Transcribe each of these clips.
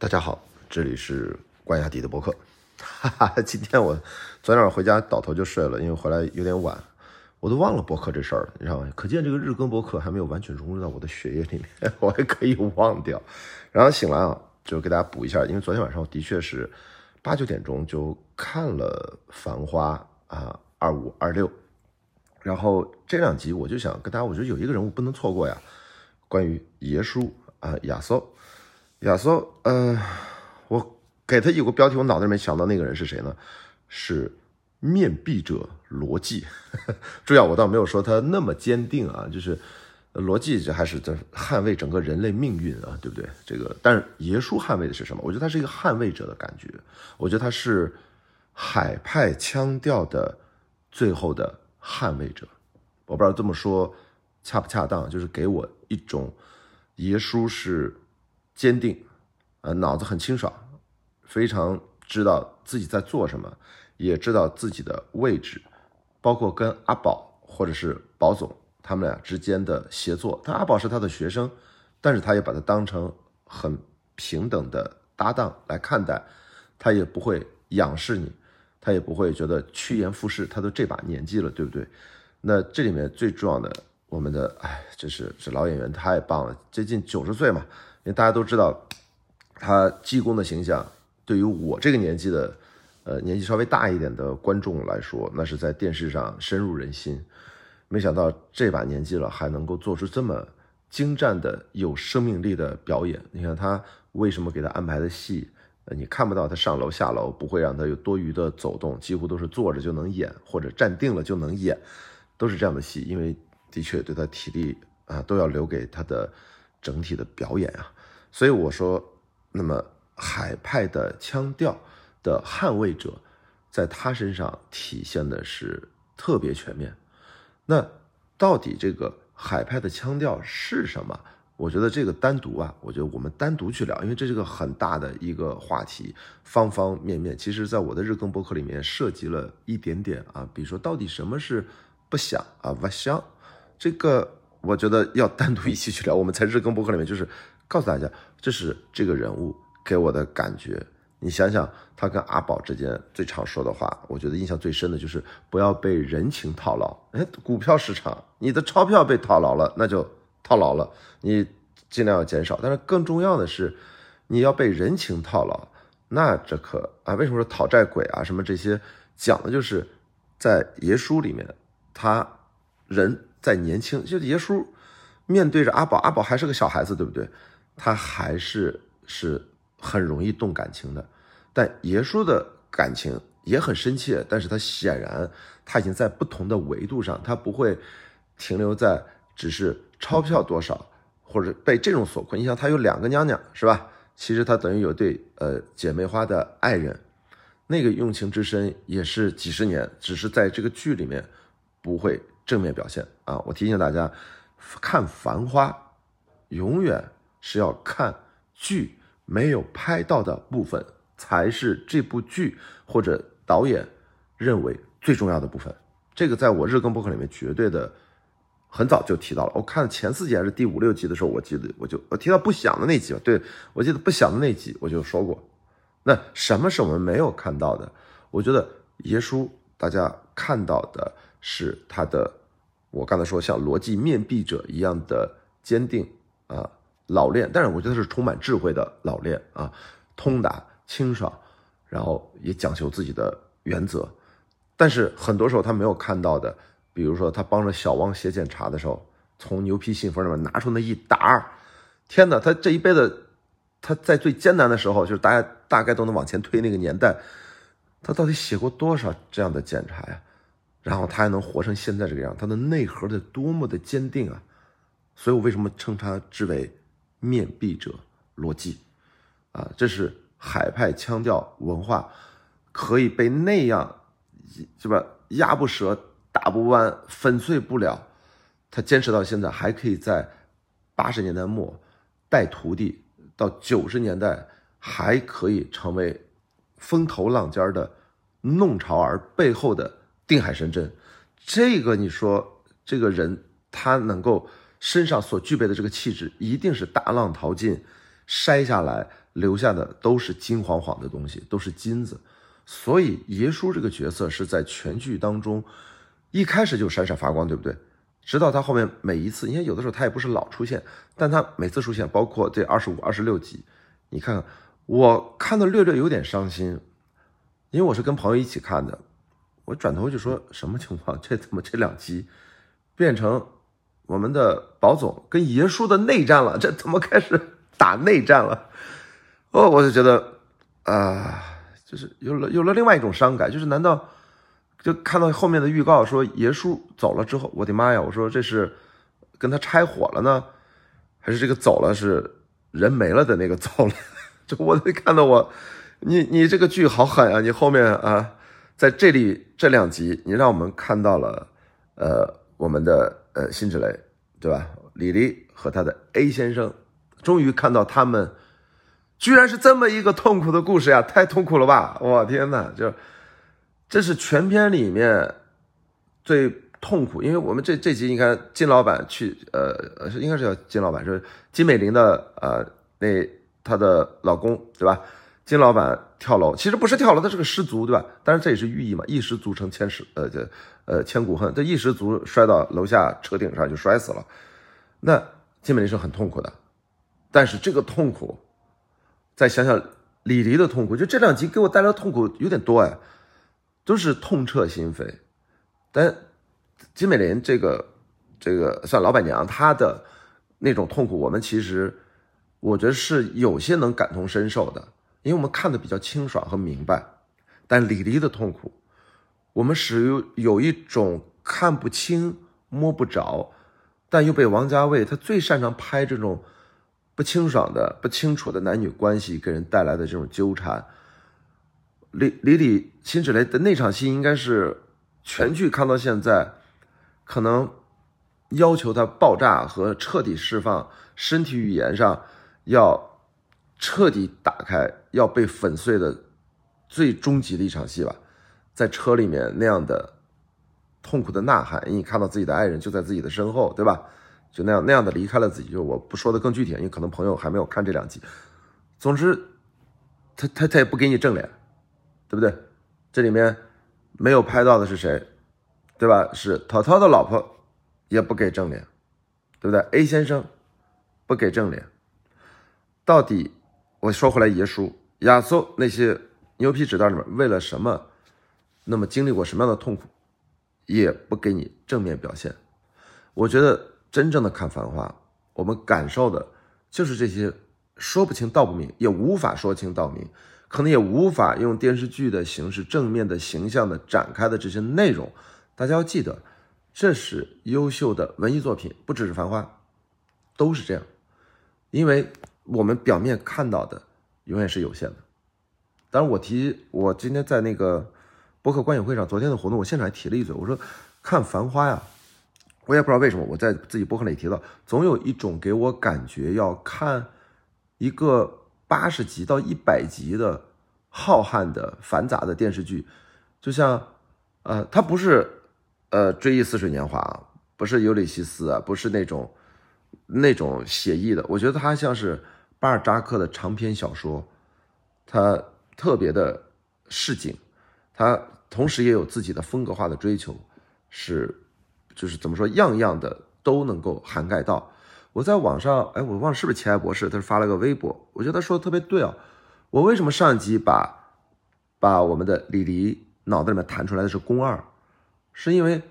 大家好，这里是关雅迪的博客。哈哈，今天我昨天晚上回家倒头就睡了，因为回来有点晚，我都忘了博客这事儿了，你知道吗？可见这个日更博客还没有完全融入到我的血液里面，我还可以忘掉。然后醒来啊，就给大家补一下，因为昨天晚上我的确是八九点钟就看了《繁花》啊，二五二六。然后这两集我就想跟大家，我觉得有一个人物不能错过呀，关于爷叔啊，亚瑟。亚瑟，呃，我给他有个标题，我脑袋里面想到那个人是谁呢？是面壁者罗辑。注意啊，我倒没有说他那么坚定啊，就是罗辑这还是在捍卫整个人类命运啊，对不对？这个，但是耶稣捍卫的是什么？我觉得他是一个捍卫者的感觉，我觉得他是海派腔调的最后的捍卫者。我不知道这么说恰不恰当，就是给我一种耶稣是。坚定，呃，脑子很清爽，非常知道自己在做什么，也知道自己的位置，包括跟阿宝或者是宝总他们俩之间的协作。他阿宝是他的学生，但是他也把他当成很平等的搭档来看待，他也不会仰视你，他也不会觉得趋炎附势。他都这把年纪了，对不对？那这里面最重要的，我们的哎，这是这老演员太棒了，接近九十岁嘛。因为大家都知道，他济公的形象，对于我这个年纪的，呃，年纪稍微大一点的观众来说，那是在电视上深入人心。没想到这把年纪了，还能够做出这么精湛的、有生命力的表演。你看他为什么给他安排的戏，呃，你看不到他上楼下楼，不会让他有多余的走动，几乎都是坐着就能演，或者站定了就能演，都是这样的戏。因为的确对他体力啊，都要留给他的。整体的表演啊，所以我说，那么海派的腔调的捍卫者，在他身上体现的是特别全面。那到底这个海派的腔调是什么？我觉得这个单独啊，我觉得我们单独去聊，因为这是个很大的一个话题，方方面面。其实，在我的日更博客里面涉及了一点点啊，比如说到底什么是不想啊，不想这个。我觉得要单独一起去聊。我们在日更博客里面就是告诉大家，这是这个人物给我的感觉。你想想，他跟阿宝之间最常说的话，我觉得印象最深的就是不要被人情套牢。哎，股票市场，你的钞票被套牢了，那就套牢了，你尽量要减少。但是更重要的是，你要被人情套牢，那这可啊，为什么说讨债鬼啊什么这些，讲的就是在爷书里面，他人。在年轻，就爷叔面对着阿宝，阿宝还是个小孩子，对不对？他还是是很容易动感情的。但爷叔的感情也很深切，但是他显然他已经在不同的维度上，他不会停留在只是钞票多少或者被这种所困。你想，他有两个娘娘，是吧？其实他等于有对呃姐妹花的爱人，那个用情之深也是几十年，只是在这个剧里面不会。正面表现啊！我提醒大家，看《繁花》，永远是要看剧没有拍到的部分，才是这部剧或者导演认为最重要的部分。这个在我日更博客里面绝对的很早就提到了。我看前四集还是第五六集的时候，我记得我就我提到不响的那集。对我记得不响的那集我就说过。那什么是我们没有看到的？我觉得耶稣大家看到的是他的。我刚才说像逻辑面壁者一样的坚定啊，老练，但是我觉得是充满智慧的老练啊，通达清爽，然后也讲求自己的原则。但是很多时候他没有看到的，比如说他帮着小王写检查的时候，从牛皮信封里面拿出那一沓，天哪，他这一辈子他在最艰难的时候，就是大家大概都能往前推那个年代，他到底写过多少这样的检查呀？然后他还能活成现在这个样，他的内核得多么的坚定啊！所以我为什么称他之为面壁者罗辑啊？这是海派腔调文化可以被那样是吧压不折、打不弯、粉碎不了，他坚持到现在还可以在八十年代末带徒弟，到九十年代还可以成为风头浪尖的弄潮儿背后的。定海神针，这个你说这个人他能够身上所具备的这个气质，一定是大浪淘尽筛下来留下的都是金晃晃的东西，都是金子。所以耶稣这个角色是在全剧当中一开始就闪闪发光，对不对？直到他后面每一次，因为有的时候他也不是老出现，但他每次出现，包括这二十五、二十六集，你看看，我看的略略有点伤心，因为我是跟朋友一起看的，我转头就说什么情况？这怎么这两集变成我们的宝总跟爷叔的内战了？这怎么开始打内战了？哦，我就觉得啊，就是有了有了另外一种伤感，就是难道？就看到后面的预告说爷叔走了之后，我的妈呀！我说这是跟他拆伙了呢，还是这个走了是人没了的那个走了？就我看到我，你你这个剧好狠啊！你后面啊，在这里这两集，你让我们看到了呃我们的呃辛芷蕾对吧？李黎和他的 A 先生，终于看到他们居然是这么一个痛苦的故事呀！太痛苦了吧！我天哪，就。这是全片里面最痛苦，因为我们这这集你看金老板去，呃应该是叫金老板，就是金美玲的呃那她的老公对吧？金老板跳楼，其实不是跳楼，他是个失足对吧？但是这也是寓意嘛，一失足成千世，呃这呃千古恨，这一失足摔到楼下车顶上就摔死了。那金美玲是很痛苦的，但是这个痛苦，再想想李黎的痛苦，就这两集给我带来的痛苦有点多哎。都是痛彻心扉，但金美玲这个这个算老板娘，她的那种痛苦，我们其实我觉得是有些能感同身受的，因为我们看的比较清爽和明白。但李黎的痛苦，我们是有有一种看不清、摸不着，但又被王家卫他最擅长拍这种不清爽的、不清楚的男女关系给人带来的这种纠缠。李李李辛芷蕾的那场戏应该是全剧看到现在，可能要求他爆炸和彻底释放身体语言上要彻底打开要被粉碎的最终极的一场戏吧，在车里面那样的痛苦的呐喊，因为看到自己的爱人就在自己的身后，对吧？就那样那样的离开了自己，就我不说的更具体，因为可能朋友还没有看这两集。总之，他他他也不给你正脸。对不对？这里面没有拍到的是谁？对吧？是涛涛的老婆，也不给正脸，对不对？A 先生不给正脸，到底我说回来，爷叔、亚瑟那些牛皮纸袋里面，为了什么？那么经历过什么样的痛苦，也不给你正面表现。我觉得真正的看《繁花》，我们感受的就是这些说不清道不明，也无法说清道明。可能也无法用电视剧的形式正面的形象的展开的这些内容，大家要记得，这是优秀的文艺作品，不只是《繁花》，都是这样，因为我们表面看到的永远是有限的。当然，我提我今天在那个博客观影会上，昨天的活动，我现场还提了一嘴，我说看《繁花》呀，我也不知道为什么，我在自己博客里提到，总有一种给我感觉要看一个。八十集到一百集的浩瀚的繁杂的电视剧，就像，呃，它不是，呃，追忆似水年华，不是尤里西斯，不是那种，那种写意的。我觉得它像是巴尔扎克的长篇小说，他特别的市井，他同时也有自己的风格化的追求，是，就是怎么说，样样的都能够涵盖到。我在网上，哎，我忘了是不是奇爱博士，他是发了个微博，我觉得他说的特别对啊。我为什么上一集把把我们的李黎脑子里面弹出来的是宫二，是因为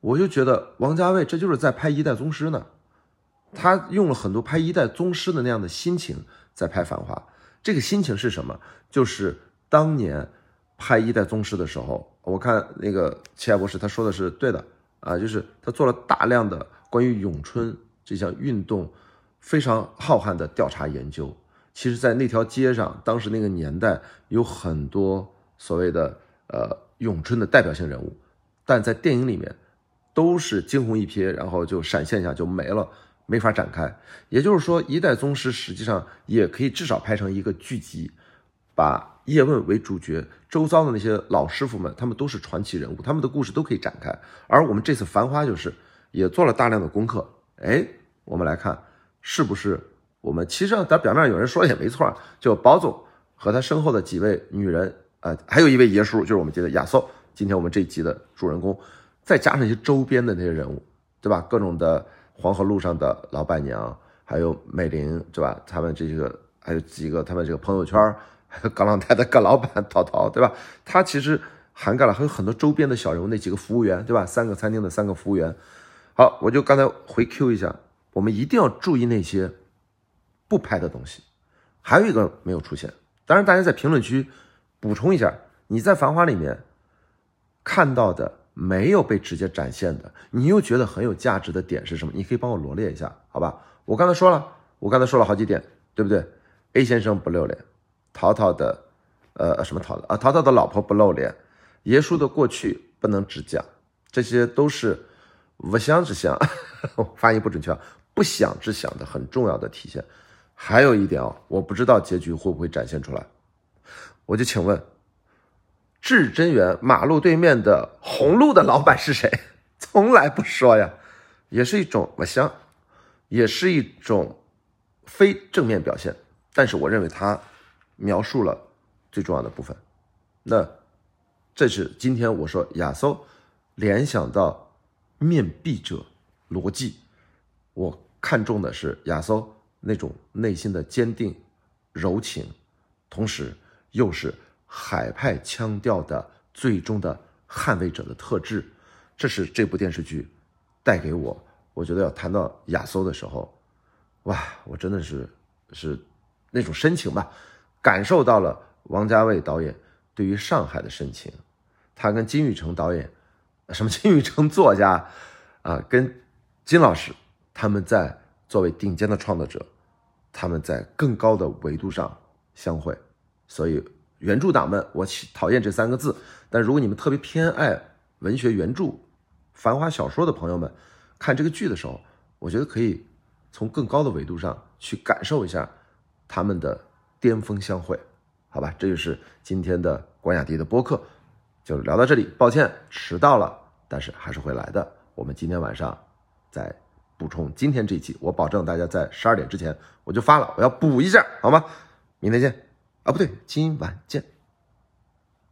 我就觉得王家卫这就是在拍一代宗师呢，他用了很多拍一代宗师的那样的心情在拍繁华。这个心情是什么？就是当年拍一代宗师的时候，我看那个奇爱博士他说的是对的啊，就是他做了大量的关于咏春。这项运动非常浩瀚的调查研究，其实，在那条街上，当时那个年代有很多所谓的呃咏春的代表性人物，但在电影里面都是惊鸿一瞥，然后就闪现一下就没了，没法展开。也就是说，一代宗师实际上也可以至少拍成一个剧集，把叶问为主角，周遭的那些老师傅们，他们都是传奇人物，他们的故事都可以展开。而我们这次《繁花》就是也做了大量的功课，哎。我们来看，是不是我们其实上，咱表面有人说也没错，就宝总和他身后的几位女人，呃，还有一位爷叔，就是我们接的亚瑟。今天我们这一集的主人公，再加上一些周边的那些人物，对吧？各种的黄河路上的老板娘，还有美玲，对吧？他们这个还有几个他们这个朋友圈，还有港朗台的葛老板陶陶，对吧？他其实涵盖了还有很多周边的小人物，那几个服务员，对吧？三个餐厅的三个服务员。好，我就刚才回 Q 一下，我们一定要注意那些不拍的东西。还有一个没有出现，当然大家在评论区补充一下，你在《繁花》里面看到的没有被直接展现的，你又觉得很有价值的点是什么？你可以帮我罗列一下，好吧？我刚才说了，我刚才说了好几点，对不对？A 先生不露脸，淘淘的，呃，什么淘的啊？淘淘的老婆不露脸，耶稣的过去不能只讲，这些都是。不想之想，发音不准确，不想之想的很重要的体现。还有一点哦，我不知道结局会不会展现出来，我就请问，至真园马路对面的红路的老板是谁？从来不说呀，也是一种我想，也是一种非正面表现。但是我认为他描述了最重要的部分。那这是今天我说亚搜联想到。面壁者逻辑，我看重的是亚搜那种内心的坚定、柔情，同时又是海派腔调的最终的捍卫者的特质。这是这部电视剧带给我，我觉得要谈到亚搜的时候，哇，我真的是是那种深情吧，感受到了王家卫导演对于上海的深情，他跟金宇成导演。什么金宇成作家，啊，跟金老师他们在作为顶尖的创作者，他们在更高的维度上相会。所以原著党们，我讨厌这三个字。但如果你们特别偏爱文学原著、繁华小说的朋友们，看这个剧的时候，我觉得可以从更高的维度上去感受一下他们的巅峰相会，好吧？这就是今天的关雅迪的播客。就聊到这里，抱歉迟到了，但是还是会来的。我们今天晚上再补充今天这一期，我保证大家在十二点之前我就发了，我要补一下，好吗？明天见啊，不对，今晚见。